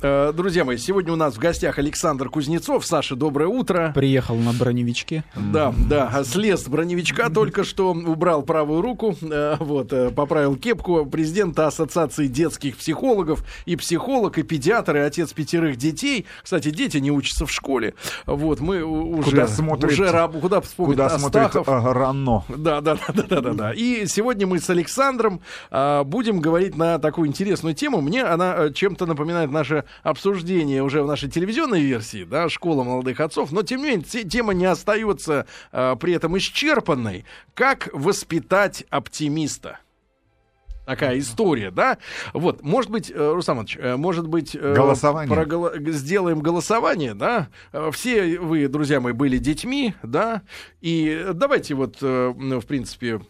Э, друзья мои, сегодня у нас в гостях Александр Кузнецов. Саша, доброе утро. Приехал на броневичке. Да, да, слез с броневичка, только что убрал правую руку, э, вот, э, поправил кепку президента Ассоциации детских психологов и психолог, и педиатр, и отец пятерых детей. Кстати, дети не учатся в школе. Вот, мы уже... Куда смотрит, уже раб, куда вспомнит куда Астахов. смотрит а, Рано. Да, да, да, да, да, да. И сегодня мы с Александром а, будем говорить на такую интересную тему. Мне она чем-то напоминает наше обсуждение уже в нашей телевизионной версии, да, «Школа молодых отцов», но, тем не менее, тема не остается а, при этом исчерпанной. Как воспитать оптимиста? такая история, да? Вот, может быть, э, Иванович, э, может быть... Э, голосование. Проголо... Сделаем голосование, да? Все вы, друзья мои, были детьми, да? И давайте вот, в принципе,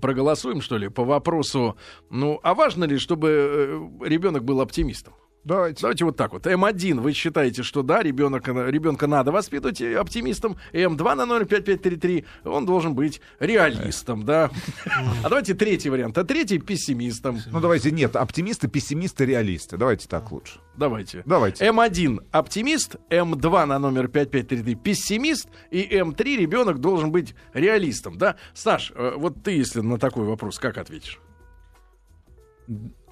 проголосуем, что ли, по вопросу, ну, а важно ли, чтобы ребенок был оптимистом? Давайте. Давайте вот так вот. М1 вы считаете, что да, ребенок, ребенка надо воспитывать оптимистом. М2 на номер 5533 он должен быть реалистом, да. А давайте третий вариант. А третий пессимистом. Ну давайте, нет, оптимисты, пессимисты, реалисты. Давайте так лучше. Давайте. Давайте. М1 оптимист, М2 на номер 5533 пессимист, и М3 ребенок должен быть реалистом, да. Саш, э, вот ты, если на такой вопрос, как ответишь?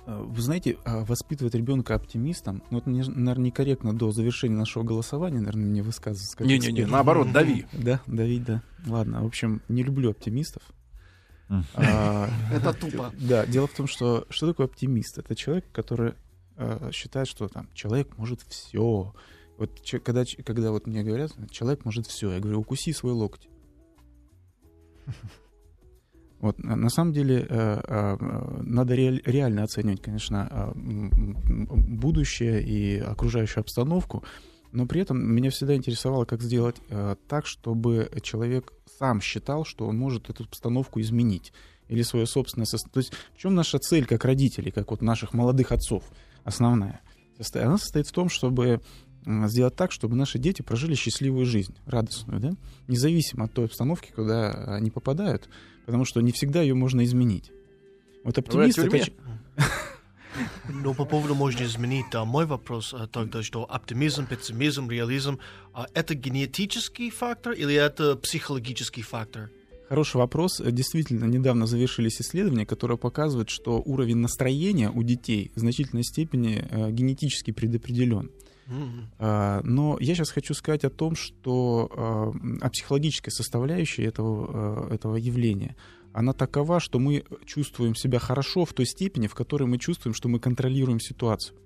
Э, вы знаете, а, воспитывать ребенка оптимистом, ну, это, наверное, некорректно до завершения нашего голосования, наверное, мне высказываться. Не-не-не, наоборот, дави. Да, давить, да. Ладно, в общем, не люблю оптимистов. А, это тупо. Да, дело в том, что что такое оптимист? Это человек, который э, считает, что там человек может все. Вот когда, когда вот мне говорят, человек может все, я говорю, укуси свой локоть. Вот, на самом деле э, э, надо реально оценивать, конечно, э, будущее и окружающую обстановку, но при этом меня всегда интересовало, как сделать так, чтобы человек сам считал, что он может эту обстановку изменить или свое собственное состояние. То есть в чем наша цель как родителей, как вот наших молодых отцов, основная? Она состоит в том, чтобы сделать так, чтобы наши дети прожили счастливую жизнь, радостную, да? независимо от той обстановки, куда они попадают, потому что не всегда ее можно изменить. Вот оптимист это... Но по поводу можно изменить, да, мой вопрос а, тогда, что оптимизм, пессимизм, реализм, а, это генетический фактор или это психологический фактор? Хороший вопрос. Действительно, недавно завершились исследования, которые показывают, что уровень настроения у детей в значительной степени э, генетически предопределен. Mm-hmm. Но я сейчас хочу сказать о том, что о психологической составляющей этого, этого явления. Она такова, что мы чувствуем себя хорошо в той степени, в которой мы чувствуем, что мы контролируем ситуацию.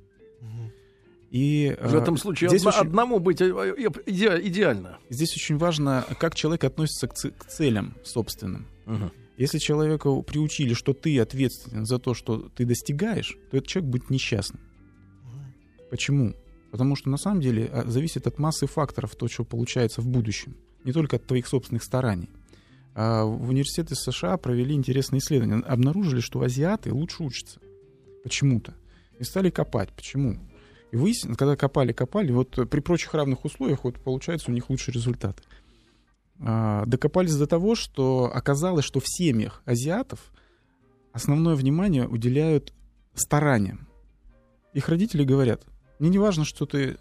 И, в этом случае здесь одна, очень, одному быть э, э, идеально. Здесь очень важно, как человек относится к, к целям собственным. Угу. Если человека приучили, что ты ответственен за то, что ты достигаешь, то этот человек будет несчастным. Угу. Почему? Потому что на самом деле а, зависит от массы факторов то, что получается в будущем, не только от твоих собственных стараний. А в университеты США провели интересные исследования. Обнаружили, что азиаты лучше учатся. Почему-то. И стали копать. Почему? И выяснилось, когда копали, копали, вот при прочих равных условиях вот получается у них лучшие результаты. А, докопались до того, что оказалось, что в семьях азиатов основное внимание уделяют стараниям. Их родители говорят, мне не важно, что ты,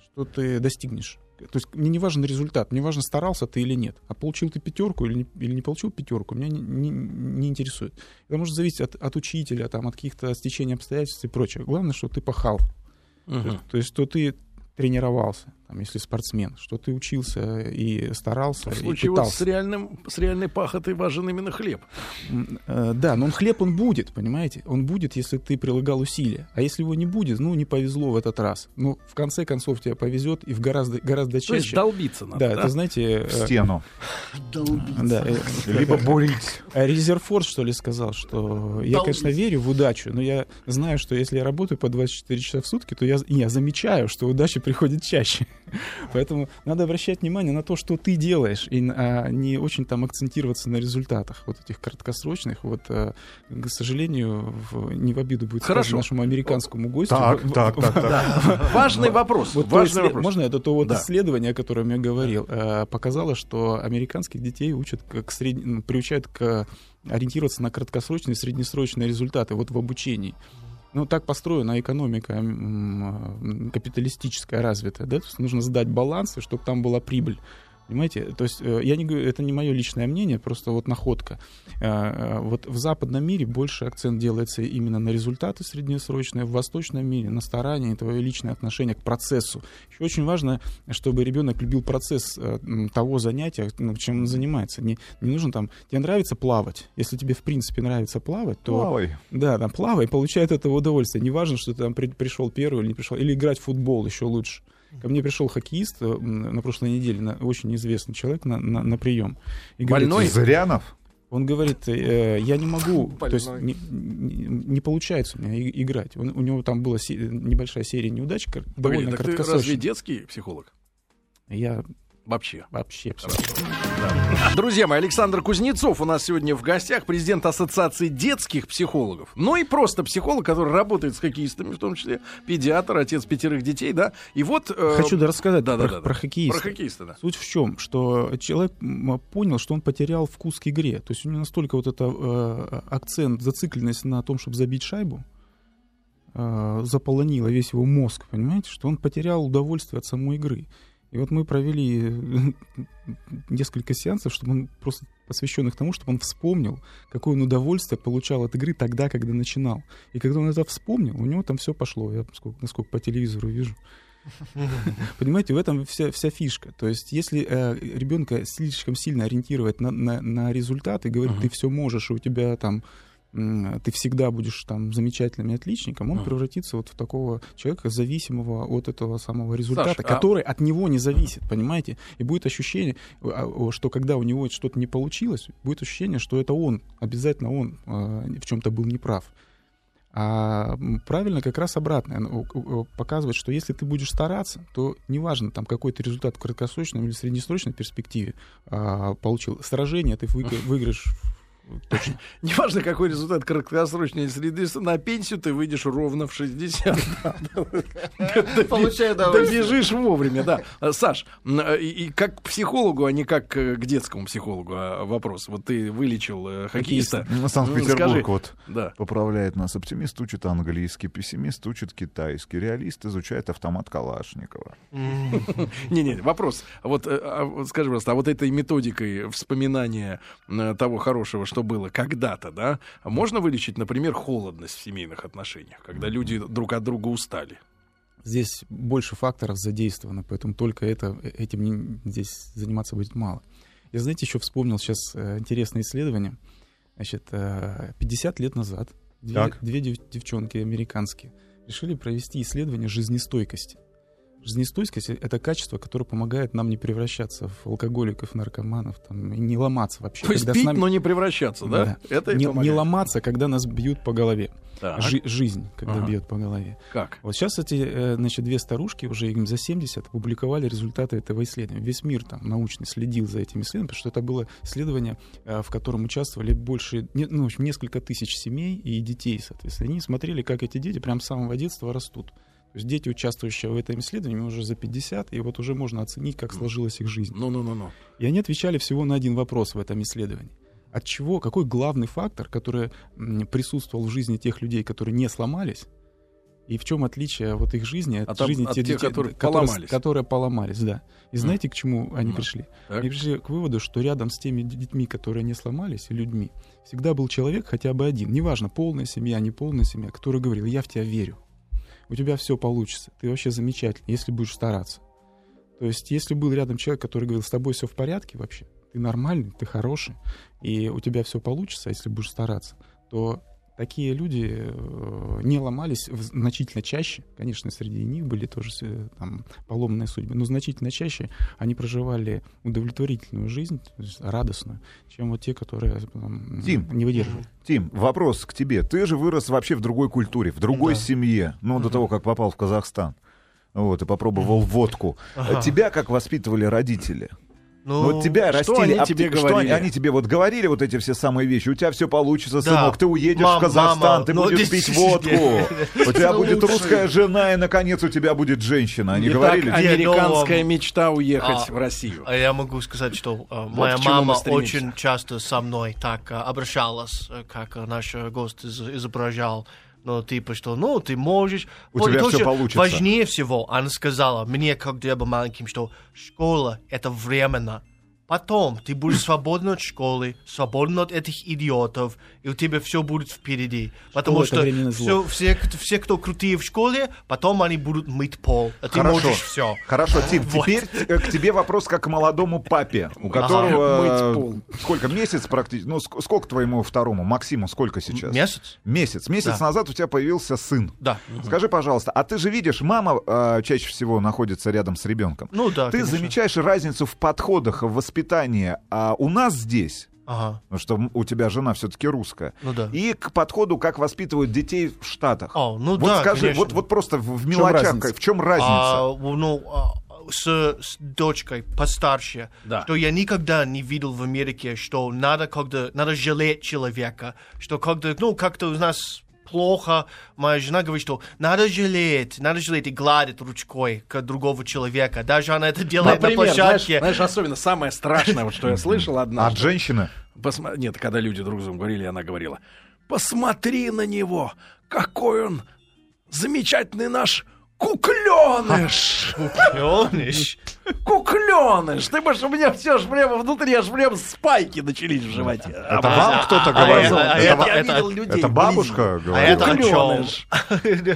что ты достигнешь. То есть мне не важен результат, мне важно, старался ты или нет. А получил ты пятерку или не, или не получил пятерку, меня не, не, не интересует. Это может зависеть от, от учителя, там, от каких-то стечений обстоятельств и прочее. Главное, что ты пахал. Uh-huh. То, есть, то есть, что ты тренировался, там, если спортсмен, что ты учился и старался, В случае и пытался. Вот с, реальным, с реальной пахотой важен именно хлеб. Э, да, но он хлеб он будет, понимаете? Он будет, если ты прилагал усилия. А если его не будет, ну, не повезло в этот раз. Ну, в конце концов тебе повезет и в гораздо, гораздо чаще. То есть долбиться надо, да? да? это, знаете... В стену. Долбиться. Да, э, Либо бурить. Резерфорд, что ли, сказал, что я, конечно, верю в удачу, но я знаю, что если я работаю по 24 часа в сутки, то я, я замечаю, что удача приходит чаще. Поэтому надо обращать внимание на то, что ты делаешь, и а, не очень там акцентироваться на результатах вот этих краткосрочных. Вот, а, к сожалению, в, не в обиду будет Хорошо. нашему американскому гостю. Так, в, так, так, так. Важный вопрос. Вот важный вопрос. Можно это то вот исследование, о котором я говорил, а, показало, что американских детей учат к сред... приучают к ориентироваться на краткосрочные и среднесрочные результаты вот в обучении. Ну, так построена экономика капиталистическая развитая, да, то есть нужно сдать балансы, чтобы там была прибыль. Понимаете? То есть э, я не говорю, это не мое личное мнение, просто вот находка. Э, э, вот в западном мире больше акцент делается именно на результаты среднесрочные, в восточном мире на старание и твое личное отношение к процессу. Еще очень важно, чтобы ребенок любил процесс того занятия, ну, чем он занимается. Не, не нужно там, тебе нравится плавать. Если тебе в принципе нравится плавать, то... Плавай. Да, там плавай, получай от этого удовольствие. Не важно, что ты там при, пришел первый или не пришел. Или играть в футбол еще лучше. Ко мне пришел хоккеист э, на прошлой неделе, на, очень известный человек на, на, на прием. И Больной? Говорит, Зырянов? Он говорит, э, я не могу, Больной. то есть не, не, не получается у меня играть. Он, у него там была се, небольшая серия неудач, довольно Погоди, так ты разве детский психолог? Я Вообще. Вообще. Да. Друзья мои, Александр Кузнецов у нас сегодня в гостях, президент Ассоциации детских психологов. Ну и просто психолог, который работает с хоккеистами, в том числе педиатр, отец пятерых детей, да. И вот... Э... Хочу да рассказать да, про, да, да, про хоккеиста. Про хоккеиста, да. Суть в чем, что человек понял, что он потерял вкус к игре. То есть у него настолько вот это э, акцент, зацикленность на том, чтобы забить шайбу, э, заполонила весь его мозг, понимаете, что он потерял удовольствие от самой игры. И вот мы провели несколько сеансов, чтобы он просто посвященных тому, чтобы он вспомнил, какое он удовольствие получал от игры тогда, когда начинал. И когда он это вспомнил, у него там все пошло. Я насколько, насколько по телевизору вижу. Понимаете, в этом вся, вся фишка. То есть, если э, ребенка слишком сильно ориентировать на, на, на результат и говорить, uh-huh. ты все можешь, и у тебя там ты всегда будешь там замечательным отличником, он uh превратится вот в такого человека, зависимого от этого самого результата, Саш, а который а... от него не зависит, понимаете? И будет ощущение, а, что когда у него что-то не получилось, будет ощущение, что это он, обязательно он в чем-то был неправ. А правильно как раз обратно показывает, что если ты будешь стараться, то неважно, там какой ты результат в краткосрочной или среднесрочной перспективе а, получил. Сражение ты выиграешь Точно. Неважно, какой результат краткосрочной среды, на пенсию ты выйдешь ровно в 60. Получаю Добежишь вовремя, да. Саш, и как к психологу, а не как к детскому психологу а вопрос. Вот ты вылечил э, хоккеиста. На Санкт-Петербург вот поправляет нас. Оптимист учит английский, пессимист учит китайский, реалист изучает автомат Калашникова. Не-не, вопрос. Вот э, а, скажи, пожалуйста, а вот этой методикой вспоминания э, того хорошего, что что было когда-то, да, можно вылечить, например, холодность в семейных отношениях, когда люди друг от друга устали? Здесь больше факторов задействовано, поэтому только это, этим не, здесь заниматься будет мало. Я, знаете, еще вспомнил сейчас э, интересное исследование. Значит, э, 50 лет назад две, две девчонки американские решили провести исследование жизнестойкости. Жизнестойкость — это качество, которое помогает нам не превращаться в алкоголиков, наркоманов, там, и не ломаться вообще. То есть пить, нами... но не превращаться, да? да. Это не, не ломаться, когда нас бьют по голове. Жи- жизнь, когда ага. бьет по голове. Как? Вот сейчас эти, э, значит, две старушки, уже им за 70, опубликовали результаты этого исследования. Весь мир там научный следил за этим исследованием, потому что это было исследование, э, в котором участвовали больше, ну, в общем, несколько тысяч семей и детей, соответственно. Они смотрели, как эти дети прям с самого детства растут. То есть дети, участвующие в этом исследовании, уже за 50, и вот уже можно оценить, как сложилась их жизнь. Ну, ну, ну, ну. И они отвечали всего на один вопрос в этом исследовании. От чего, какой главный фактор, который присутствовал в жизни тех людей, которые не сломались, и в чем отличие вот их жизни от, от жизни от тех, детей, которые, которые поломались? Которые поломались, да. И знаете, к чему они mm. пришли? Так. Они пришли к выводу, что рядом с теми детьми, которые не сломались, и людьми, всегда был человек хотя бы один, неважно, полная семья, не полная семья, который говорил, я в тебя верю у тебя все получится, ты вообще замечательный, если будешь стараться. То есть, если был рядом человек, который говорил, с тобой все в порядке вообще, ты нормальный, ты хороший, и у тебя все получится, если будешь стараться, то такие люди э, не ломались значительно чаще. Конечно, среди них были тоже э, там, поломные судьбы, но значительно чаще они проживали удовлетворительную жизнь, радостную, чем вот те, которые там, Тим, не выдерживали. Тим, вопрос к тебе. Ты же вырос вообще в другой культуре, в другой да. семье, ну, угу. до того, как попал в Казахстан. Вот, и попробовал водку. Ага. Тебя как воспитывали родители? Ну, вот тебя растили, что они а тебе что говорили? Они, они тебе вот говорили вот эти все самые вещи. У тебя все получится, да. сынок, ты уедешь мам, в Казахстан, мама, ты будешь пить водку, у тебя будет русская жена, и наконец у тебя будет женщина. Они говорили. Американская мечта уехать а, в Россию. А я могу сказать, что моя мама очень часто со мной так обращалась, как наш гость изображал Ну, типа, что, ну, ты можешь. У Вот тебя всё что получится. Важнее всего, она сказала мне, когда я был маленьким, что школа — это временно. Потом ты будешь свободен от школы, свободен от этих идиотов, и у тебя все будет впереди. Потому это что все, все, кто- все, кто крутые в школе, потом они будут мыть пол. А ты Хорошо. можешь все. Хорошо, Тим, Вот. теперь к тебе вопрос как к молодому папе, у которого Мыть пол. сколько месяц практически, ну ск- сколько твоему второму Максиму сколько сейчас? Месяц? Месяц. Месяц Да. назад у тебя появился сын. Да. Скажи, пожалуйста, а ты же видишь, мама э, чаще всего находится рядом с ребенком. Ну да, Ты конечно. замечаешь разницу в подходах, в воспитании а у нас здесь, Ага. потому что у тебя жена все-таки русская, Ну да. и к подходу, как воспитывают детей в Штатах. О, ну вот да, скажи, конечно. вот, вот просто в, в мелочах, разница? в чем разница? А, ну, а, с, с дочкой постарше, Да. что я никогда не видел в Америке, что надо когда надо жалеть человека, что когда ну как-то у нас плохо, моя жена говорит, что надо жалеть, надо жалеть и гладить ручкой к другого человека, даже она это делает на Например, знаешь, площадке. знаешь, особенно самое страшное, вот что я слышал От однажды. женщины? Посма- Нет, когда люди друг с другом говорили, она говорила, посмотри на него, какой он замечательный наш кукленыш. Кукленыш. Кукленыш. Ты можешь, у меня все аж прямо внутри, аж прямо спайки начались в животе. Это вам кто-то а говорил? это- а Это Я ва- это- видел людей. Это бабушка А говорила? Кукленыш.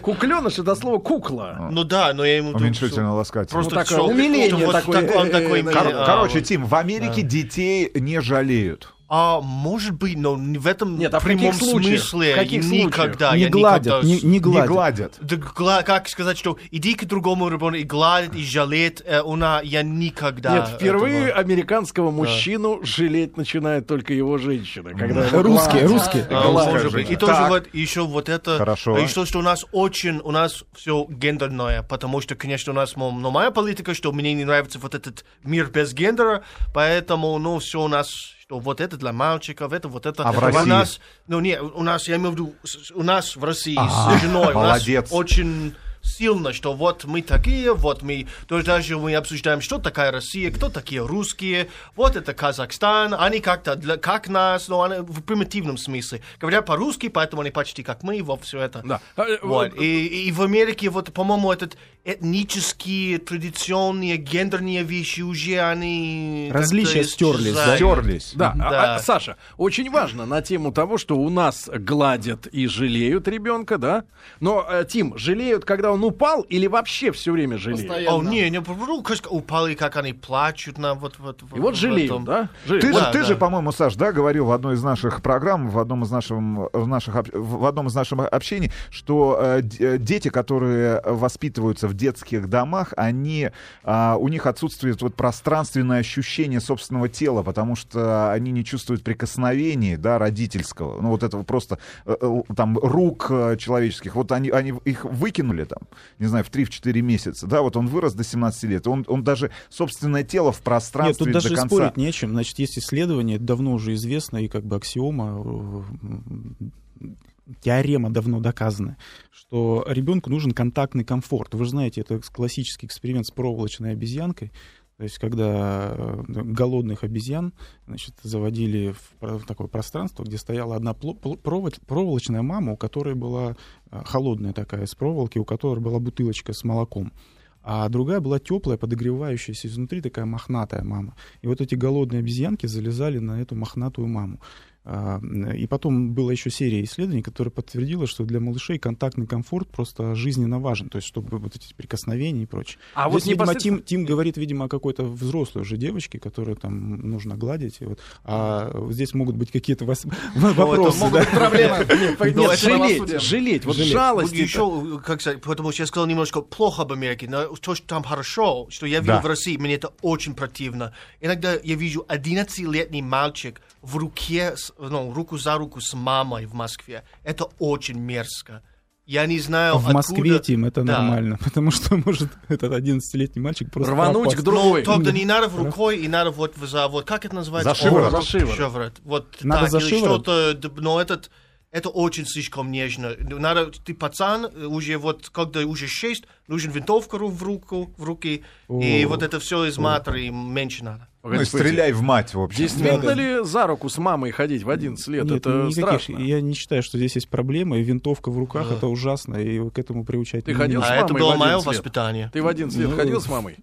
Кукленыш это слово кукла. Ну да, но я ему Уменьшительно ласкательно. Просто умиление такое, э, э, а, Короче. Тим, в Америке детей не жалеют. А, может быть, но не в этом Нет, а в прямом каких случаях? смысле В каких никогда. не я гладят, никогда не, не Не гладят. гладят. Да гла- как сказать, что иди к другому ребенку и гладит, и жалеет, э, она, я никогда Нет, впервые этого- американского мужчину жалеть начинает только его женщина. Когда Русские, гладят. русские. А, может быть. И тоже Так. вот еще вот это. Хорошо. А еще что у нас очень, у нас все гендерное, потому что, конечно, у нас, мол, но моя политика, что мне не нравится вот этот мир без гендера, поэтому, ну, все у нас, что вот это для мальчиков, это вот это. А в У России? нас, ну, не, у нас, я имею в виду, у нас в России А, с женой, у молодец. нас очень сильно, что вот мы такие, вот мы, то есть даже мы обсуждаем, что такая Россия, кто такие русские, вот это Казахстан, они как-то, для, как нас, но они в примитивном смысле. Говорят по-русски, поэтому они почти как мы, вот все это. Да. Э, Вот. вот. И, и в Америке, вот, по-моему, этот этнические, традиционные, гендерные вещи уже они... Различия стерлись, да? Стерлись. Да, а- Да. а, Саша, очень важно на тему того, что у нас гладят и жалеют ребенка, да? Но, э, Тим, жалеют, когда он упал, или вообще все время жалеют? О, не, не, ну, как упали, как они плачут на вот... вот И вот в жалеют, этом. да? Жалеют. Ты, Да, же, ты да. же, по-моему, Саш, да, говорил в одной из наших программ, в одном из, наших, в наших, в одном из наших общений, что э, э, дети, которые воспитываются в детских домах, они, а, у них отсутствует вот пространственное ощущение собственного тела, потому что они не чувствуют прикосновений, да, родительского, ну вот этого просто э, э, там рук э, человеческих, вот они, они их выкинули там, не знаю, в 3-4 месяца, да, вот он вырос до 17 лет, он, он даже собственное тело в Нет, пространстве тут даже до конца... спорить не о чем. Значит, есть исследование, это давно уже известно, и как бы аксиома, теорема давно доказана, что ребенку нужен контактный комфорт. Вы же знаете, это классический эксперимент с проволочной обезьянкой. То есть, когда э, голодных обезьян значит, заводили в, такое пространство, где стояла одна проволочная мама, у которой была э, холодная такая с проволоки, у которой была бутылочка с молоком. А другая была теплая, подогревающаяся изнутри, такая мохнатая мама. И вот эти голодные обезьянки залезали на эту мохнатую маму. А, И потом была еще серия исследований, которая подтвердила, что для малышей контактный комфорт просто жизненно важен, то есть чтобы вот эти прикосновения и прочее. А Здесь, вот видимо, непосредственно- Тим, Тим говорит, видимо, о какой-то взрослой уже девочке, которую там нужно гладить. и вот. А здесь могут быть какие-то вос- вопросы. могут да. быть проблемы. Нет, жалеть, жалеть, вот Жалеть. жалость. еще, как сказать, потому что я сказал немножко плохо об Америке, но то, что там хорошо, что я видел Да. в России, мне это очень противно. Иногда я вижу 11-летний мальчик в руке, ну, руку за руку с мамой в Москве. Это очень мерзко. Я не знаю, В Москве, откуда- Тим, это Да. нормально, потому что может этот 11-летний мальчик просто Рвануть к другой. Ну, тогда не надо в рукой, и надо вот за вот, как это называется? За шиворот. За шиворот. Шиворот. Вот Надо так, за или шиворот? что-то, но этот, это очень слишком нежно. Надо, ты пацан, уже вот, когда уже шесть, нужен винтовка в руку, в руки, и вот это все из матери меньше надо. Ну, и стреляй в мать, в общем. Действительно ли за руку с мамой ходить в 11 лет? Нет, это никаких, страшно. я не считаю, что здесь есть проблема, и винтовка в руках это ужасно, и к этому приучать Ты не ходил нужно. с А это мамой было в мое 11 лет? воспитание. Ты в 11 лет Ну, ходил с мамой?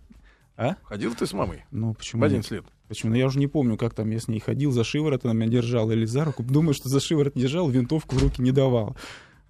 А? Ходил ты с мамой? Ну, почему? В нет? 11 лет. Почему? Ну, я уже не помню, как там я с ней ходил, за шиворот она меня держала или за руку. Думаю, что за шиворот держал, винтовку в руки не давал.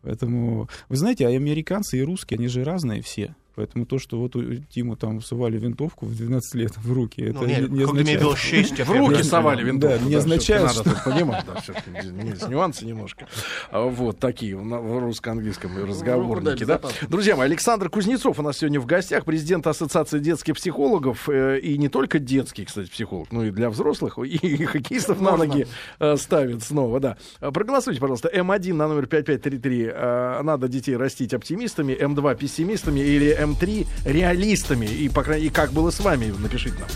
Поэтому, вы знаете, а американцы и русские, они же разные все. Поэтому то, что вот у Тиму там совали винтовку в 12 лет в руки, это Ну, нет, не, означает... шесть, я В руки совали винтовку. Да, не означает, всё-таки Надо тут понимать, да, всё-таки есть нюансы немножко. А, Вот такие в русско-английском разговорники, да. Друзья мои, Александр Кузнецов у нас сегодня в гостях, президент Ассоциации детских психологов, э, и не только детский, кстати, психолог, но и для взрослых, и, хоккеистов на ноги э, ставит снова, да. А, Проголосуйте, пожалуйста, М1 на номер 5533, э, надо детей растить оптимистами, М2 пессимистами или М3 реалистами, и, по крайней и как было с вами, напишите нам.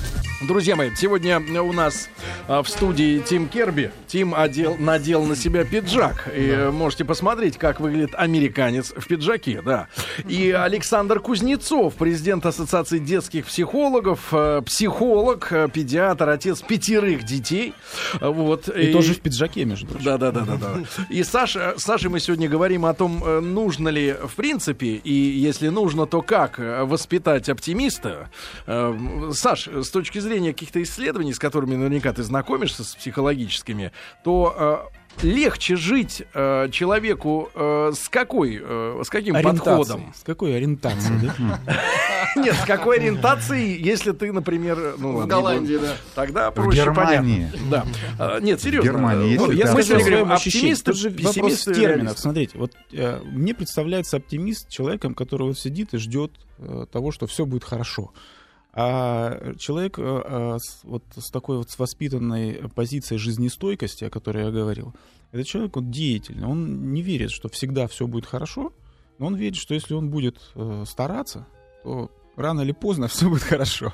Друзья мои, сегодня у нас а, в студии Тим Керби. Тим одел, надел на себя пиджак. И э, можете посмотреть, как выглядит американец в пиджаке, да. И Александр Кузнецов, президент Ассоциации детских психологов, э, психолог, э, педиатр, отец пятерых детей. А, Вот. И тоже в пиджаке, между прочим. Да, да, да, да, да. И Саша, с Сашей мы сегодня говорим о том, э, нужно ли в принципе, и если нужно, то как э, воспитать оптимиста. Э, Саш, с точки зрения каких-то исследований, с которыми наверняка ты знакомишься, с психологическими, то э, легче жить э, человеку э, с какой, э, с каким подходом? С какой ориентацией, да? Нет, с какой ориентацией, если ты, например, ну, ладно, не Голландии, да. Тогда В проще Германии. понятно. Да. А, Нет, серьезно. Германии, Э, ты я мы говорим оптимисты, пессимисты, терминов. Смотрите, вот э, мне представляется оптимист человеком, который сидит и ждет э, того, что все будет хорошо. А человек э, э, вот с такой вот с воспитанной позицией жизнестойкости, о которой я говорил, это человек вот деятельный. Он не верит, что всегда все будет хорошо, но он верит, что если он будет э, стараться, то рано или поздно все будет хорошо.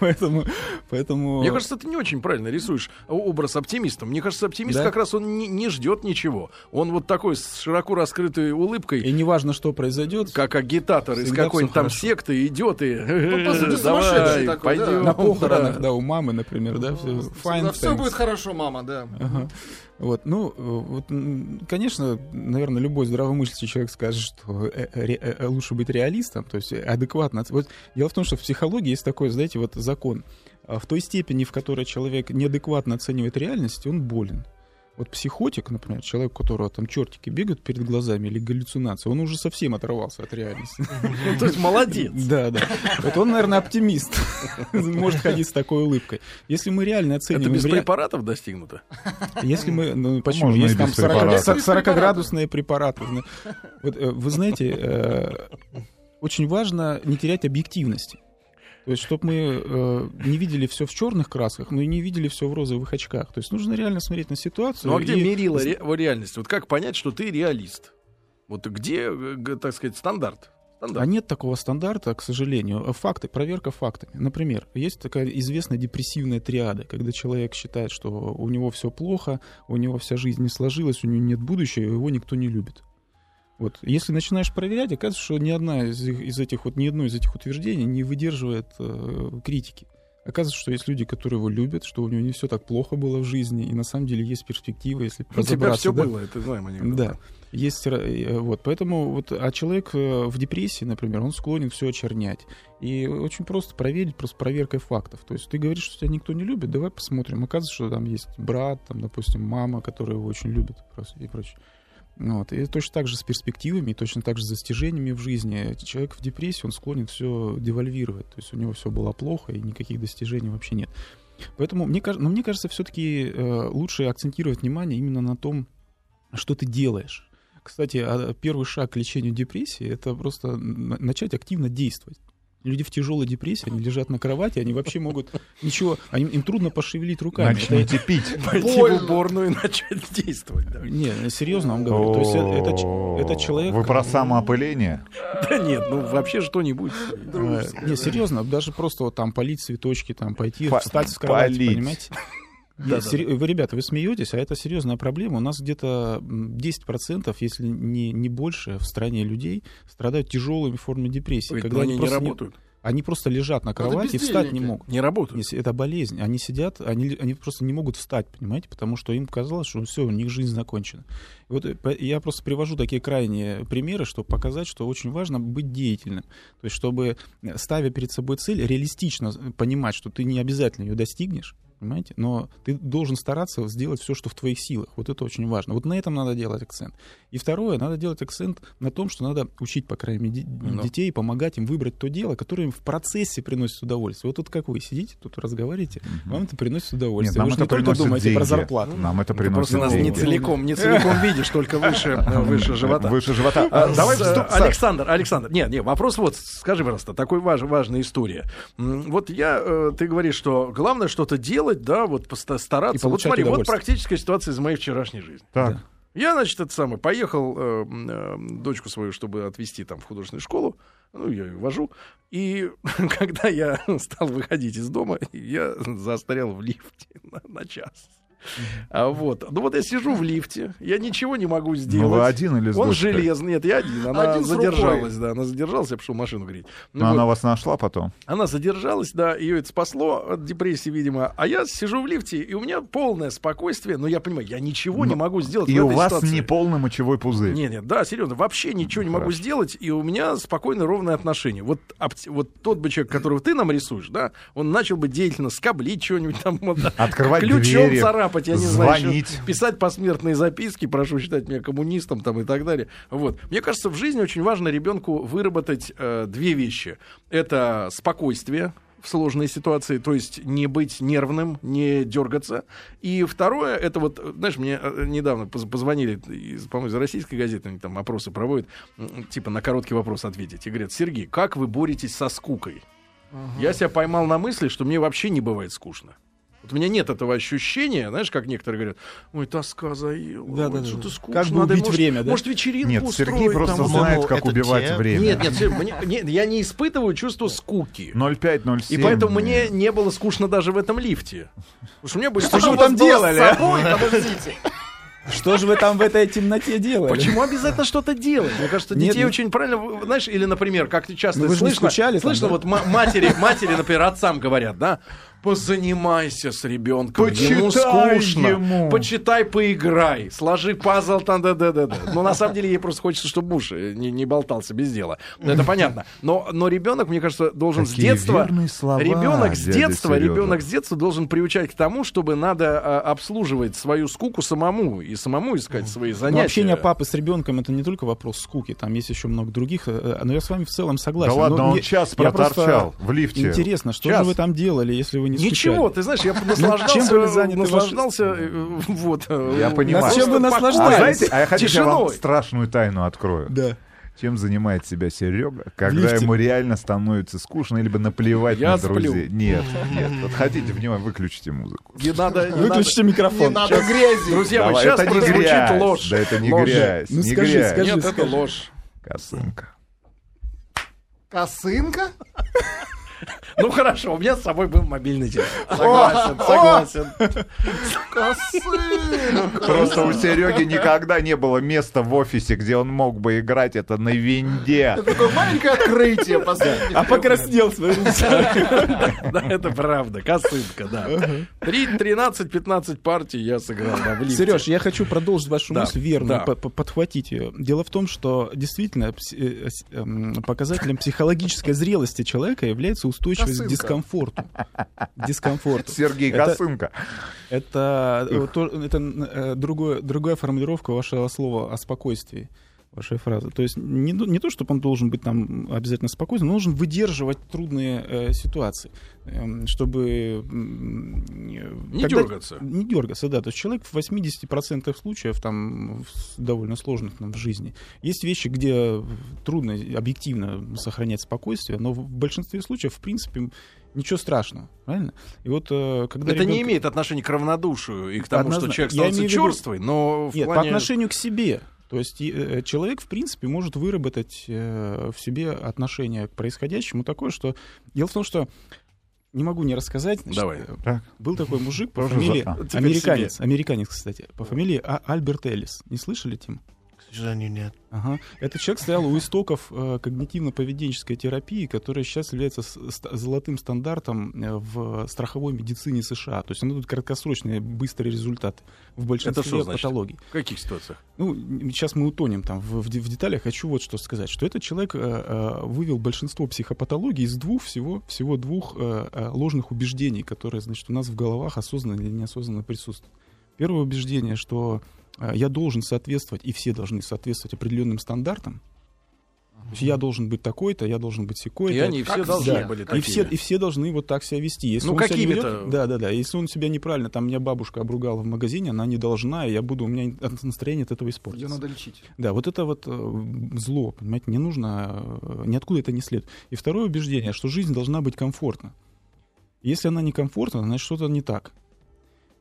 Поэтому, поэтому. Мне кажется, ты не очень правильно рисуешь образ оптимиста. Мне кажется, оптимист Да? как раз он не, не ждет ничего. Он вот такой с широко раскрытой улыбкой, И неважно, что произойдет, как агитатор из какой-нибудь там хорошо. секты идет и Ну, по сути, давай, да. пойдем. на похоронах, Да. да, у мамы, например, да, все, fine, все thanks. будет хорошо, мама, да. Ага. Вот, ну, вот, конечно, наверное, любой здравомыслящий человек скажет, что э, э, э, лучше быть реалистом, то есть адекватно. Вот дело в том, что в психологии есть такой, знаете, вот закон. А В той степени, в которой человек неадекватно оценивает реальность, он болен. Вот психотик, например, человек, у которого там чертики бегают перед глазами или галлюцинации, он уже совсем оторвался от реальности. Ну, То есть молодец. Да, да. Вот он, наверное, оптимист. Может ходить с такой улыбкой. Если мы реально Это оцениваем... без ре- препаратов достигнуто? Если мы... Ну, почему? Есть там без препаратов. 40-градусные препараты. э, вы знаете, э, очень важно не терять объективности. То есть, чтобы мы э, не видели все в черных красках, но и не видели все в розовых очках. То есть нужно реально смотреть на ситуацию. Ну а где и- мерило ре- в реальности? Вот как понять, что ты реалист? Вот где, так сказать, стандарт? А Стандарт. нет такого стандарта, к сожалению. Факты, проверка фактами. Например, есть такая известная депрессивная триада, когда человек считает, что у него все плохо, у него вся жизнь не сложилась, у него нет будущего, его никто не любит. Вот. Если начинаешь проверять, оказывается, что ни одна из, из этих вот ни одно из этих утверждений не выдерживает э, критики. Оказывается, что есть люди, которые его любят, что у него не все так плохо было в жизни, и на самом деле есть перспектива, если У тебя все да. было, это знаем анекдот. Да. Есть, э, вот, поэтому вот, а человек э, в депрессии, например, он склонен все очернять. И очень просто проверить, просто проверкой фактов. То есть ты говоришь, что тебя никто не любит, давай посмотрим. Оказывается, что там есть брат, там, допустим, мама, которая его очень любит и прочее. Вот. И точно так же с перспективами, точно так же с достижениями в жизни. Человек в депрессии, он склонен все девальвировать. То есть у него все было плохо, и никаких достижений вообще нет. Поэтому мне, но мне кажется, все-таки лучше акцентировать внимание именно на том, что ты делаешь. Кстати, а первый шаг к лечению депрессии это просто начать активно действовать. Люди в тяжелой депрессии, они лежат на кровати, они вообще могут ничего, они- им трудно пошевелить руками. Начните пить. Пойти Больно. в уборную и начать действовать. да. Не, серьезно вам говорю. То есть это, это человек... Вы про самоопыление? Да нет, ну вообще что-нибудь. Не, серьезно, даже просто вот там полить цветочки, там пойти, По- встать с кровати, понимаете? Я сери- Вы, ребята, вы смеетесь, а это серьезная проблема. У нас где-то м, 10%, если не, не больше, в стране людей страдают тяжелыми формами депрессии. Ой, когда но они не работают. они просто лежат на кровати и встать не могут. Не работают. Это болезнь, они сидят, они, они просто не могут встать, понимаете, потому что им казалось, что все, у них жизнь закончена. И вот э, я просто привожу такие крайние примеры, чтобы показать, что очень важно быть деятельным. То есть, чтобы, э, ставя перед собой цель, реалистично понимать, что ты не обязательно ее достигнешь, понимаете, но ты должен стараться сделать все, что в твоих силах. Вот это очень важно. Вот на этом надо делать акцент. И второе, надо делать акцент на том, что надо учить, по крайней мере, Ну. детей, помогать им выбрать то дело, которое им в процессе приносит удовольствие. Вот тут как вы сидите, тут разговариваете, вам это приносит Нет, удовольствие. нам вы же это не только думаете деньги. про зарплату. Нам это Ты приносит просто нас не деньги. целиком, не целиком видишь, только выше, э, выше живота. Выше живота. А, А, Давай с, вступ- Александр, Александр, нет, нет, вопрос вот, скажи, пожалуйста, такой важ, важная история. Вот я, э, ты говоришь, что главное что-то делать, да, вот стараться. И Вот смотри, вот практическая ситуация из моей вчерашней жизни. Так. Я, значит, это самое, поехал э, э, дочку свою, чтобы отвезти там в художественную школу. Ну, я ее вожу. И когда я стал выходить из дома, я застрял в лифте на, на час. А вот. Ну вот я сижу в лифте, я ничего не могу сделать. Ну, вы один или с Он дочкой? железный, нет, я один. Она Один задержалась, да, она задержалась, я пошел машину греть. Ну Но вот. она вас нашла потом. Она задержалась, да, ее это спасло от депрессии, видимо. А я сижу в лифте, и у меня полное спокойствие, но я понимаю, я ничего не могу сделать И у вас ситуации. не полный мочевой пузырь. Нет, нет, да, серьезно, вообще ничего не могу сделать, и у меня спокойно ровное отношение. Вот, вот тот бы человек, которого ты нам рисуешь, да, он начал бы деятельно скоблить что-нибудь там, вот, Открывать ключом двери, царапать, я не знаю, еще звонить. писать посмертные записки, прошу считать меня коммунистом там и так далее. Вот. Мне кажется, в жизни очень важно ребенку выработать э, две вещи. Это спокойствие, в сложной ситуации, то есть не быть нервным, не дергаться. И второе, это вот, знаешь, мне э, недавно поз- позвонили, из, по-моему, из российской газеты, они там опросы проводят, типа на короткий вопрос ответить. И говорят, Сергей, как вы боретесь со скукой? Я себя поймал на мысли, что мне вообще не бывает скучно. Вот у меня нет этого ощущения, знаешь, как некоторые говорят, ой, тоска заела, Да, ой, да, да. что-то скучно. Как бы надо, убить может, время, да? Может, вечеринку Нет, устроить Сергей просто там, знает, как убивать те- время. Нет, нет, мне- нет, я не испытываю чувство скуки. 0,5-0,7. И поэтому мне не было скучно даже в этом лифте. Потому что у меня были... Что же вы там делали? Что же вы там в этой темноте делали? Почему обязательно что-то делать? Мне кажется, Нет, детей ну- очень правильно, знаешь, или, например, как ты часто Ну вы слышно, скучали там, слышно да? вот ма- матери, матери, например, отцам говорят, да, позанимайся с ребенком, ему Почитай скучно, ему. почитай, поиграй, сложи пазл, там, да, да, да, да. Но на самом деле ей просто хочется, чтобы муж э, не, не болтался без дела. Ну, Это понятно. Но, но ребенок, мне кажется, должен с Какие детства, верные слова, ребенок с детства, Серёжа. ребенок с детства должен приучать к тому, чтобы надо а, обслуживать свою скуку самому и самому искать свои Но занятия. общение папы с ребенком это не только вопрос скуки, там есть еще много других. э, Но я с вами в целом согласен. Да ладно, Но он мне- час я просто- проторчал в лифте. Интересно, что Час. же вы там делали, если вы не Ничего, скучали? ты знаешь, я чем наслаждался, были заняты наслаждался, э, вот. э, Я понимаю. просто Чем вы А наслаждались? знаете, а я хочу я вам страшную тайну открою. Да. Чем занимает себя Серега, когда лифте. ему реально становится скучно, либо наплевать Я на сплю. друзей. Нет, нет. Вот хотите, внимание, выключите музыку. Не надо, не Выключите микрофон. надо грязи. надо. Друзья Давай, сейчас это не прозвучит грязь. ложь. Да это не Ложь. грязь, Ну, не скажи, грязь. скажи. Нет, это скажи. ложь. Косынка. Косынка? Ну хорошо, у меня с собой был мобильный телефон. Согласен, согласен. Косынка. Просто у Сереги никогда не было места в офисе, где он мог бы играть это на винде. Такое маленькое открытие последнее. А покраснел. Да, это правда. Косынка, да. Три, 13-15 партий я сыграл лифте. Сереж, я хочу продолжить вашу мысль, верно, подхватить ее. Дело в том, что действительно э, эм, показателем психологической зрелости человека является устойчивость к Косынка. дискомфорту. К Дискомфорту. Сергей Это- Косынка. Это, э, то- это э, другое, другая формулировка вашего слова о спокойствии, вашей фразы. То есть не, то- не то, чтобы он должен быть там обязательно спокойным, но должен выдерживать трудные э, ситуации, эм, чтобы... э, Не когда- дергаться. Не дергаться, да. То есть человек в 80% случаев, там, в довольно сложных нам в жизни, есть вещи, где трудно объективно сохранять спокойствие, но в большинстве случаев, в принципе, ничего страшного, правильно? И вот э, когда Это не ребенка- имеет отношения к равнодушию и к тому, что Однозначно. человек Я становится черствый, но в Нет, по плане... отношению к себе. То есть э, человек, в принципе, может выработать э, в себе отношение к происходящему такое, что... Дело в том, что Не могу не рассказать. Значит, Давай. э, Так. Был такой мужик по Тоже фамилии... Американец. Американец, кстати. По фамилии А- Альберт Эллис. Не слышали, Тим? Сожалению, нет. Ага. Этот человек стоял у истоков э, когнитивно-поведенческой терапии, которая сейчас является золотым стандартом э, в страховой медицине США. То есть она дает краткосрочные, быстрые результаты в большинстве что значит? патологий. В каких ситуациях? Ну, сейчас мы утонем там в, в в деталях. Хочу вот что сказать, что этот человек э, э, вывел большинство психопатологий из двух всего всего двух э, э, ложных убеждений, которые, значит, у нас в головах осознанно или неосознанно присутствуют. Первое убеждение, что я должен соответствовать, и все должны соответствовать определенным стандартам. То есть я должен быть такой-то, я должен быть секой-то. И они Как все должны все. были И все, и все должны вот так себя вести. Если Ну, какими-то- ведет- Да, да, да. Если он себя неправильно, там меня бабушка обругала в магазине, она не должна, и я буду, у меня настроение от этого Ее испортится. надо лечить. Да, вот это вот э, зло, понимаете, не нужно, э, ниоткуда это не следует. И второе убеждение, что жизнь должна быть комфортна. Если она некомфортна, значит что-то не так.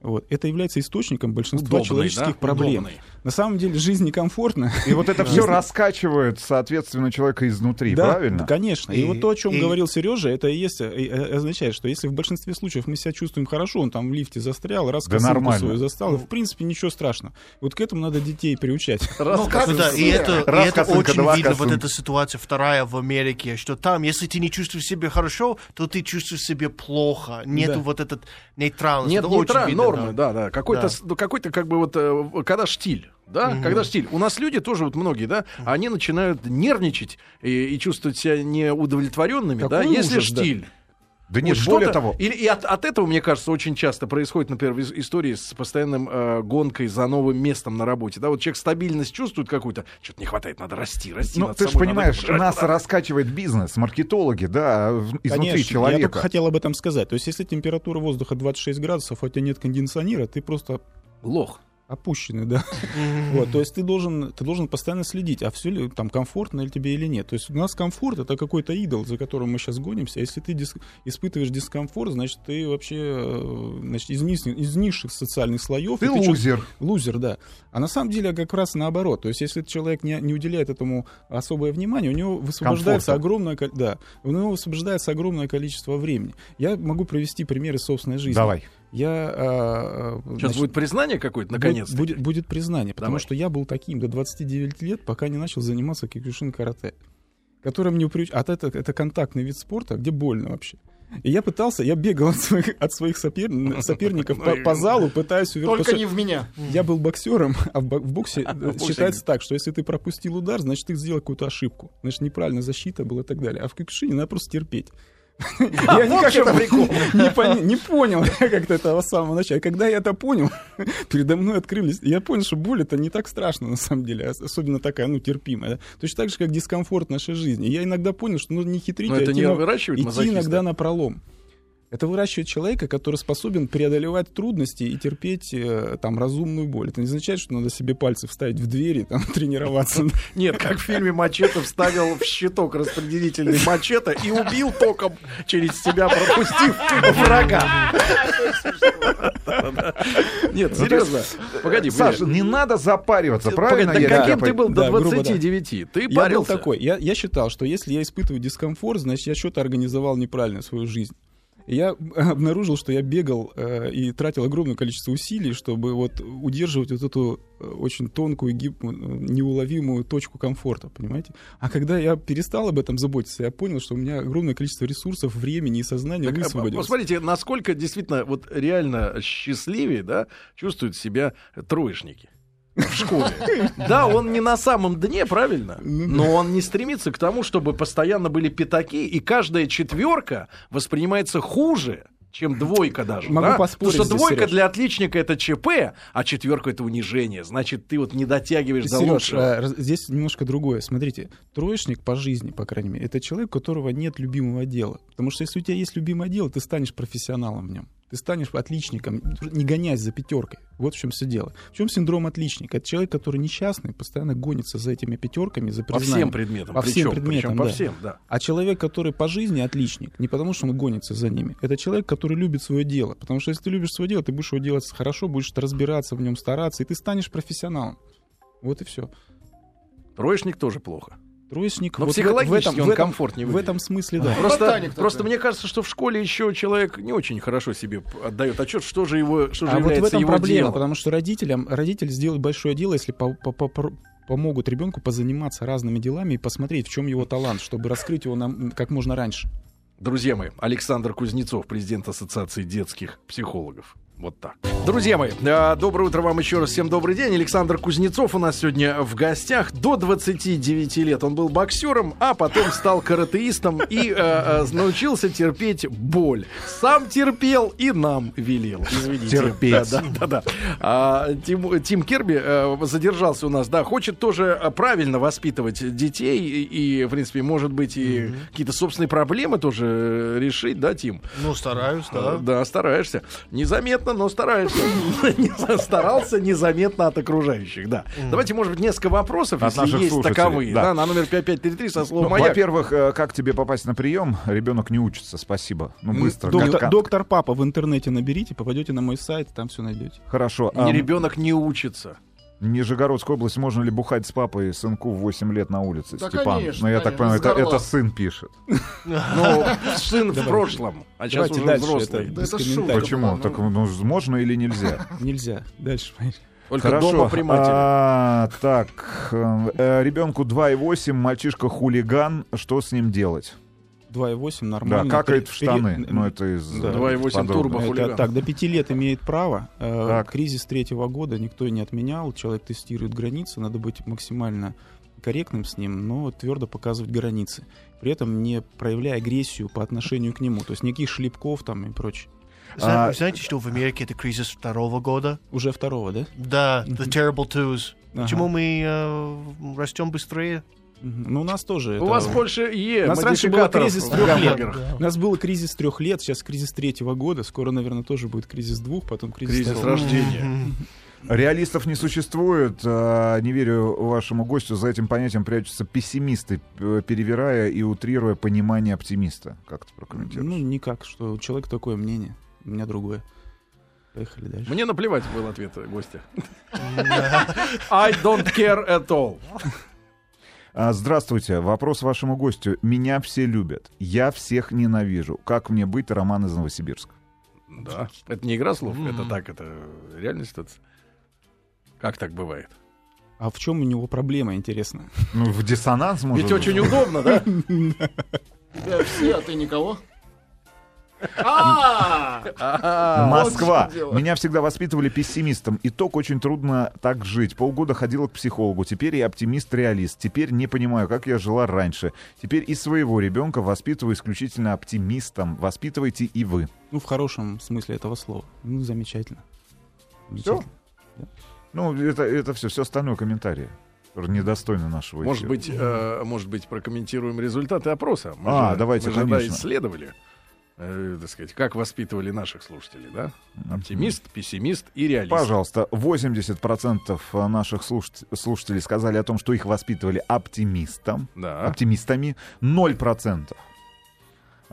Вот. Это является источником большинства Удобный, человеческих да? проблем. Удобный. На самом деле жизнь некомфортна. И вот это все раскачивает, соответственно, человека изнутри, Да, правильно? конечно. И, И- вот то, о чем и- говорил Сережа, это и есть, э, э, означает, что если в большинстве случаев мы себя чувствуем хорошо, он там в лифте застрял, раз Да нормально. свою застал, в принципе ничего страшного. Вот к этому надо детей приучать. Ну, как да, и это, и это косынка, очень видно, вот косынка. эта ситуация вторая в Америке, что там, если ты не чувствуешь себя хорошо, то ты чувствуешь себя плохо. Нету Да. вот этот нейтральности. Нет, Это очень нормы, да. да, да. Какой-то, Да. ну, какой-то как бы вот, э, когда штиль. Да, когда штиль. У нас люди тоже, вот многие, да, они начинают нервничать и, и чувствовать себя неудовлетворенными, да, Какой если ужас, да. штиль. Да нет, Вот более того, Или, и от, от этого, мне кажется, очень часто происходит, например, истории с постоянным э, гонкой за новым местом на работе. Да, вот человек стабильность чувствует какую-то, что-то не хватает, надо расти, расти. ну над ты же надо понимаешь, побежать нас куда-то. раскачивает бизнес, маркетологи, да, изнутри Конечно, я человека. только хотел об этом сказать. То есть, если температура воздуха 26 градусов, а у тебя нет кондиционера, ты просто Лох. Опущенный, да. Вот, то есть ты должен, ты должен постоянно следить, а все ли там комфортно ли тебе или нет. То есть у нас комфорт это какой-то идол, за которым мы сейчас гонимся. А Если ты дис- испытываешь дискомфорт, значит ты вообще э, значит, из, низ- из низших социальных слоев. Ты и чё- лузер. Лузер, да. А на самом деле как раз наоборот. То есть если человек не, не уделяет этому особое внимание, у него высвобождается Комфорта. огромное, да, у него высвобождается огромное количество времени. Я могу привести примеры собственной жизни. Давай. Я а, Сейчас значит, будет признание какое-то, наконец. Будет, будет признание, потому Давай. что я был таким до 29 лет, пока не начал заниматься кикюшин карате, который мне приуч... А это, это контактный вид спорта, где больно вообще. И я пытался, я бегал от своих, от своих сопер- соперников по, по залу, пытаясь увернуть. Только не в меня. Я был боксером, а в, в боксе э, считается так, что если ты пропустил удар, значит ты сделал какую-то ошибку. Значит, неправильная защита была и так далее. А в кикшине надо просто терпеть. Я никак не пон- не понял как-то этого самого начала. Когда я это понял, передо мной открылись, я понял, что боль это не так страшно на самом деле, ос- особенно такая, ну, терпимая. Точно так же, как дискомфорт нашей жизни. Я иногда понял, что нужно не хитрить, а идти иногда на пролом. Это выращивает человека, который способен преодолевать трудности и терпеть э, там разумную боль. Это не означает, что надо себе пальцы вставить в двери, там тренироваться. Нет, как в фильме Мачете вставил в щиток распределительный мачете и убил током через себя, пропустив врага. Нет, серьезно. Погоди, Саша, не надо запариваться, правильно тебя каким ты был Да, до грубо, да. 29? Ты Я был парился. такой. Я, я считал, что если я испытываю дискомфорт, значит, я что-то организовал неправильно свою жизнь. И я обнаружил, что я бегал э, и тратил огромное количество усилий, чтобы вот удерживать вот эту э, очень тонкую, гиб- э, неуловимую точку комфорта, понимаете? А когда я перестал об этом заботиться, я понял, что у меня огромное количество ресурсов, времени и сознания Так, а, высвободилось. Посмотрите, насколько действительно вот реально счастливее, да, чувствуют себя троечники в школе. Да, он не на самом дне, правильно? Ну Но он не стремится к тому, чтобы постоянно были пятаки, и каждая четверка воспринимается хуже, чем двойка даже. Могу да? поспорить Потому что здесь, двойка Серёж. для отличника это ЧП, а четверка это унижение. Значит, ты вот не дотягиваешь до Сереж, лучшего. э, раз- здесь немножко другое. Смотрите, троечник по жизни, по крайней мере, это человек, у которого нет любимого дела. Потому что если у тебя есть любимое дело, ты станешь профессионалом в нем. Ты станешь отличником, не гонясь за пятеркой. Вот в чем все дело. В чем синдром отличника? Это человек, который несчастный, постоянно гонится за этими пятерками, за По признанием. всем предметам. По всем причем предметам, по да. всем, да. А человек, который по жизни отличник, не потому что он гонится за ними, это человек, который любит свое дело. Потому что если ты любишь свое дело, ты будешь его делать хорошо, будешь разбираться в нем, стараться, и ты станешь профессионалом. Вот и все. Троечник тоже плохо. Троечник Но вот в- психологически он в этом, комфорт не В выглядит. этом смысле, да. Просто, Ботаник такой. просто мне кажется, что в школе еще человек не очень хорошо себе отдает отчет, что же его, что же А вот в является этом его проблема, делом. потому что родителям, родители сделают большое дело, если по- по- по- помогут ребенку позаниматься разными делами и посмотреть, в чем его талант, чтобы раскрыть его нам как можно раньше. Друзья мои, Александр Кузнецов, президент Ассоциации детских психологов. Вот так. Друзья мои, э, доброе утро вам еще раз. Всем добрый день. Александр Кузнецов у нас сегодня в гостях. До 29 лет он был боксером, а потом стал каратеистом и э, э, научился терпеть боль. Сам терпел и нам велел. Извините. Терпеть. Да, да, да. да. А, Тим, Тим Керби э, задержался у нас, да, хочет тоже э, правильно воспитывать детей и, и, в принципе, может быть, и какие-то собственные проблемы тоже решить, да, Тим? Ну, стараюсь, Да, да. стараешься. Незаметно, но стараешься. Не- Старался незаметно от окружающих, да. Давайте, может быть, несколько вопросов, если есть таковые. да. На номер 5533 со Ну, словом «Маяк». во-первых, э, как тебе попасть на прием? Ребенок не учится, спасибо. Ну, быстро. Доктор, Папа в интернете наберите, попадете на мой сайт, там все найдете. Хорошо. Не ребенок не учится. Нижегородская область, можно ли бухать с папой сынку в 8 лет на улице, Да, Степан? конечно, ну, я так конечно, понимаю, с это, это сын пишет. Ну, сын в прошлом, а сейчас уже взрослый. Почему? ну. Так, ну, можно или нельзя? Нельзя. Дальше. Только Хорошо. дома при матери. А, так, э, ребенку 2,8, мальчишка хулиган, что с ним делать? 2,8 Да, нормально. какает в штаны. пере- Ну, это из... Да. э, 2,8 подробно. турбо. Это так, до пяти лет имеет право. Э, Так. Кризис третьего года никто не отменял. Человек тестирует границы, надо быть максимально корректным с ним, но твердо показывать границы. При этом не проявляя агрессию по отношению к нему. То есть никаких шлепков там и прочее. Зна- А- Знаете, что в Америке это кризис второго года? Уже второго, да? Да, The Terrible Twos. Ага. Почему мы э, растем быстрее? Ну, у нас тоже. У это- вас больше Е У нас раньше был кризис трех лет. гамбургерах. У нас был кризис трех лет, сейчас кризис третьего года. Скоро, наверное, тоже будет кризис двух, потом кризис, Кризис второго. рождения. Реалистов не существует. а, Не верю вашему гостю. За этим понятием прячутся пессимисты, перевирая и утрируя понимание оптимиста. Как ты прокомментируешь? Ну, никак, что у человека такое мнение, у меня другое. Поехали дальше. Мне наплевать был ответ гостя. I don't care at all. А, Здравствуйте. Вопрос вашему гостю. Меня все любят. Я всех ненавижу. Как мне быть, Роман из Новосибирска? Да. Это не игра слов, это Мгм. так, это реальная ситуация. Как так бывает? А в чем у него проблема, интересно? Ну, в диссонанс может Ведь очень удобно, да? Да, все, а ты никого? А, Москва. Меня всегда воспитывали пессимистом. Итог очень трудно так жить. Полгода ходила к психологу. Теперь я оптимист-реалист. Теперь не понимаю, как я жила раньше. Теперь и своего ребенка воспитываю исключительно оптимистом. Воспитывайте и вы. Ну, в хорошем смысле этого слова. Ну, замечательно. Замечательно. Ну, это, это все, все остальное комментарии. Недостойны нашего Может быть, э, может быть, прокомментируем результаты опроса. Мы А, же- давайте, мы же, да, исследовали, э, так сказать, как воспитывали наших слушателей, да? Оптимист, пессимист и реалист. Пожалуйста, 80% наших слушать- слушателей сказали о том, что их воспитывали оптимистом, Да. оптимистами. 0%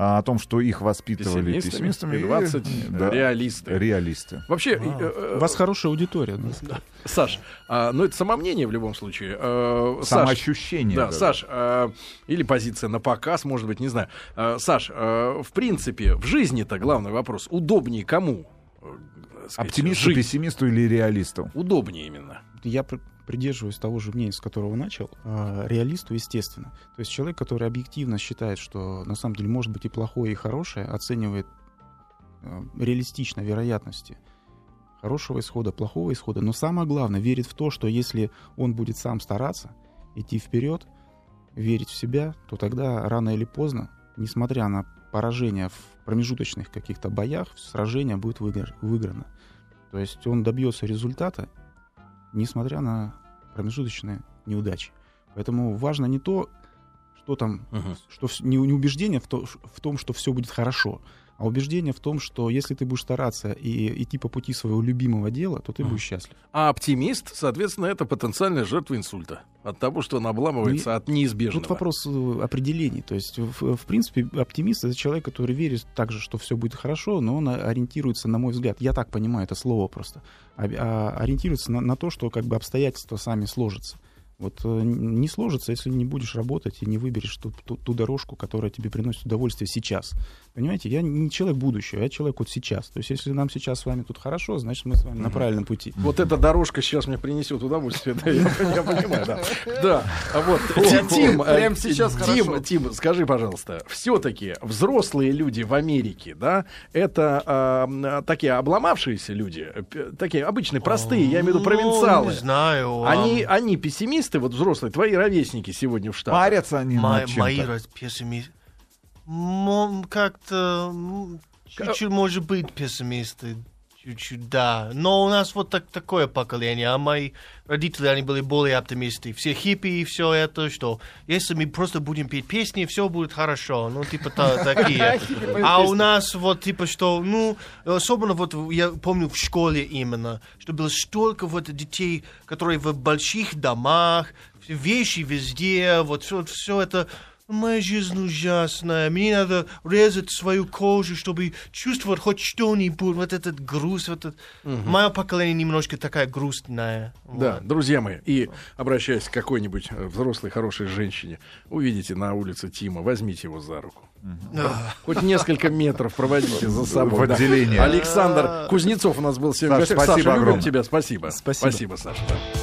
о том, что их воспитывали Пессимистами, пессимистами. и 20 да, реалисты. реалисты. Вообще, э, У э, вас хорошая аудитория. да. Саш, а, ну это самомнение в любом случае. Э, Саш, Самоощущение. Да, даже. Саш, э, или позиция на показ, может быть, не знаю. Э, Саш, э, в принципе, в жизни-то главный вопрос: удобнее кому? э, сказать, Оптимисту, жить? пессимисту или реалисту? Удобнее именно. Я придерживаюсь того же мнения, с которого начал. А, реалисту, естественно. То есть человек, который объективно считает, что на самом деле может быть и плохое, и хорошее, оценивает э, реалистично вероятности хорошего исхода, плохого исхода. Но самое главное, верит в то, что если он будет сам стараться, идти вперед, верить в себя, то тогда рано или поздно, несмотря на поражение в промежуточных каких-то боях, сражение будет выигр- выиграно. То есть он добьется результата, несмотря на промежуточные неудачи. Поэтому важно не то, что там, что вс- не, не убеждение в, то- в том, что все будет хорошо, а убеждение в том, что если ты будешь стараться и идти по пути своего любимого дела, то ты будешь счастлив. А оптимист, соответственно, это потенциальная жертва инсульта. От того, что он обламывается от неизбежного. Тут вопрос э, определений. То есть, в, в принципе, оптимист это человек, который верит также, что все будет хорошо, но он ориентируется, на мой взгляд, я так понимаю это слово просто, ориентируется на, на то, что как бы обстоятельства сами сложатся. Вот э, не сложится, если не будешь работать и не выберешь ту, ту, ту дорожку, которая тебе приносит удовольствие сейчас. Понимаете, я не человек будущего, я человек вот сейчас. То есть если нам сейчас с вами тут хорошо, значит мы с вами на правильном пути. Вот эта дорожка сейчас мне принесет удовольствие, да, я, я понимаю, да. Да, а вот, Тим, э, прямо сейчас Тим. Тим, скажи, пожалуйста, все-таки взрослые люди в Америке, да, это такие обломавшиеся люди, такие обычные, простые, я имею в виду провинциалы. Ну, не знаю. Они, а, они пессимисты, вот взрослые, твои ровесники сегодня в Штатах. Парятся они мои, над мои чем-то. раз- пессимисты. Как-то чуть-чуть, может быть, пессимисты. Чуть-чуть, да. Но у нас вот так, такое поколение, а мои родители, они были более оптимисты. Все хиппи и все это, что если мы просто будем петь песни, все будет хорошо. Ну, типа та- такие. А у нас вот типа что, ну, особенно вот я помню в школе именно, что было столько вот детей, которые в больших домах, вещи везде, вот все, все это Моя жизнь ужасная. Мне надо резать свою кожу, чтобы чувствовать хоть что-нибудь. Вот этот груз. Вот этот... Мое поколение немножко такая грустная. Да, Вот. друзья мои, и обращаясь к какой-нибудь э, взрослой хорошей женщине, увидите на улице Тима, возьмите его за руку. А, Хоть несколько метров проводите за собой. В да. отделение. Александр Кузнецов у нас был сегодня. в Саш, гостях. спасибо Саша, любим огромное. тебя, спасибо. Спасибо. Спасибо, Саша. да.